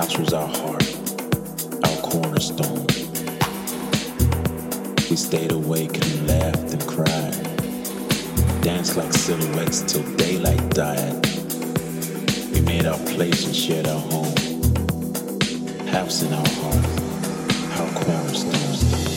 House was our heart, our cornerstone. We stayed awake and laughed and cried. Danced like silhouettes till daylight died. We made our place and shared our home. House in our heart, our cornerstone.